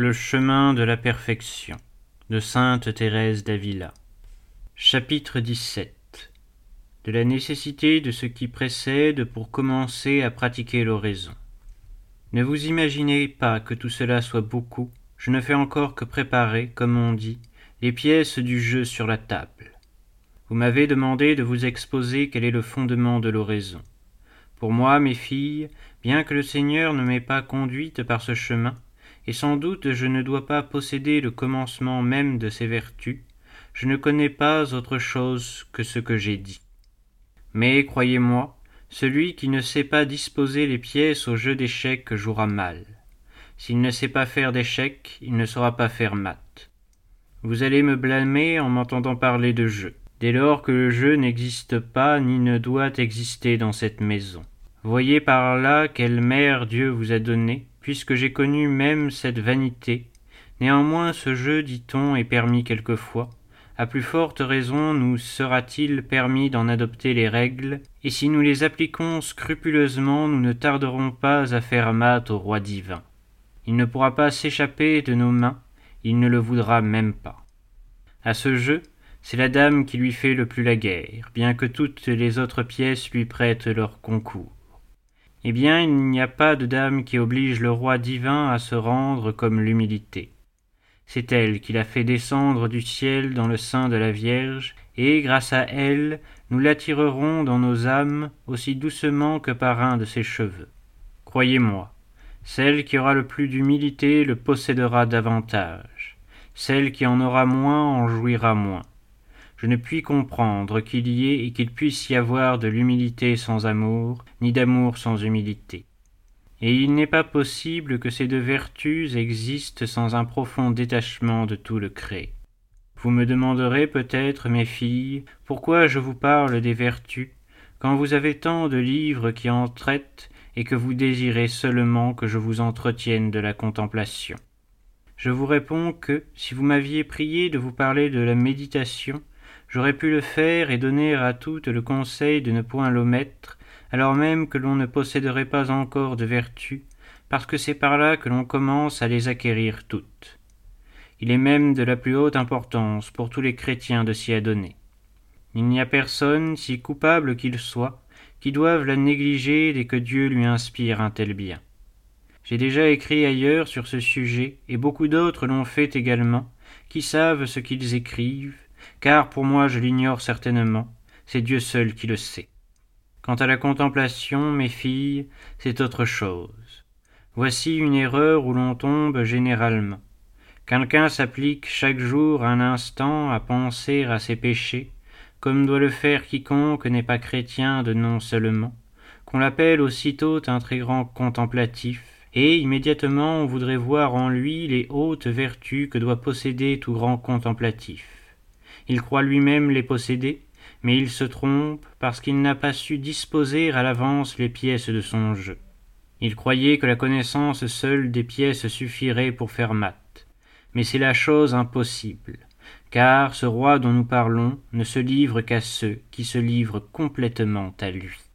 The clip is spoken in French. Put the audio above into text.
Le chemin de la perfection de Sainte Thérèse d'Avila. Chapitre 17 De la nécessité de ce qui précède pour commencer à pratiquer l'oraison. Ne vous imaginez pas que tout cela soit beaucoup, je ne fais encore que préparer, comme on dit, les pièces du jeu sur la table. Vous m'avez demandé de vous exposer quel est le fondement de l'oraison. Pour moi, mes filles, bien que le Seigneur ne m'ait pas conduite par ce chemin, et sans doute je ne dois pas posséder le commencement même de ces vertus, je ne connais pas autre chose que ce que j'ai dit. Mais croyez-moi, celui qui ne sait pas disposer les pièces au jeu d'échecs jouera mal. S'il ne sait pas faire d'échecs, il ne saura pas faire maths. Vous allez me blâmer en m'entendant parler de jeu, dès lors que le jeu n'existe pas ni ne doit exister dans cette maison. Voyez par là quelle mère Dieu vous a donnée, puisque j'ai connu même cette vanité. Néanmoins ce jeu, dit-on, est permis quelquefois. À plus forte raison nous sera-t-il permis d'en adopter les règles, et si nous les appliquons scrupuleusement, nous ne tarderons pas à faire mat au roi divin. Il ne pourra pas s'échapper de nos mains, il ne le voudra même pas. À ce jeu, c'est la dame qui lui fait le plus la guerre, bien que toutes les autres pièces lui prêtent leur concours. Eh bien, il n'y a pas de dame qui oblige le roi divin à se rendre comme l'humilité. C'est elle qui l'a fait descendre du ciel dans le sein de la Vierge, et grâce à elle, nous l'attirerons dans nos âmes aussi doucement que par un de ses cheveux. Croyez-moi, celle qui aura le plus d'humilité le possédera davantage, celle qui en aura moins en jouira moins je ne puis comprendre qu'il y ait et qu'il puisse y avoir de l'humilité sans amour, ni d'amour sans humilité. Et il n'est pas possible que ces deux vertus existent sans un profond détachement de tout le créé. Vous me demanderez peut-être, mes filles, pourquoi je vous parle des vertus, quand vous avez tant de livres qui en traitent et que vous désirez seulement que je vous entretienne de la contemplation. Je vous réponds que, si vous m'aviez prié de vous parler de la méditation, J'aurais pu le faire et donner à toutes le conseil de ne point l'omettre, alors même que l'on ne posséderait pas encore de vertus, parce que c'est par là que l'on commence à les acquérir toutes. Il est même de la plus haute importance pour tous les chrétiens de s'y adonner. Il n'y a personne, si coupable qu'il soit, qui doive la négliger dès que Dieu lui inspire un tel bien. J'ai déjà écrit ailleurs sur ce sujet, et beaucoup d'autres l'ont fait également, qui savent ce qu'ils écrivent, car pour moi je l'ignore certainement, c'est Dieu seul qui le sait. Quant à la contemplation, mes filles, c'est autre chose. Voici une erreur où l'on tombe généralement. Quelqu'un s'applique chaque jour un instant à penser à ses péchés, comme doit le faire quiconque n'est pas chrétien de nom seulement, qu'on l'appelle aussitôt un très grand contemplatif, et immédiatement on voudrait voir en lui les hautes vertus que doit posséder tout grand contemplatif. Il croit lui-même les posséder, mais il se trompe parce qu'il n'a pas su disposer à l'avance les pièces de son jeu. Il croyait que la connaissance seule des pièces suffirait pour faire mat. Mais c'est la chose impossible, car ce roi dont nous parlons ne se livre qu'à ceux qui se livrent complètement à lui.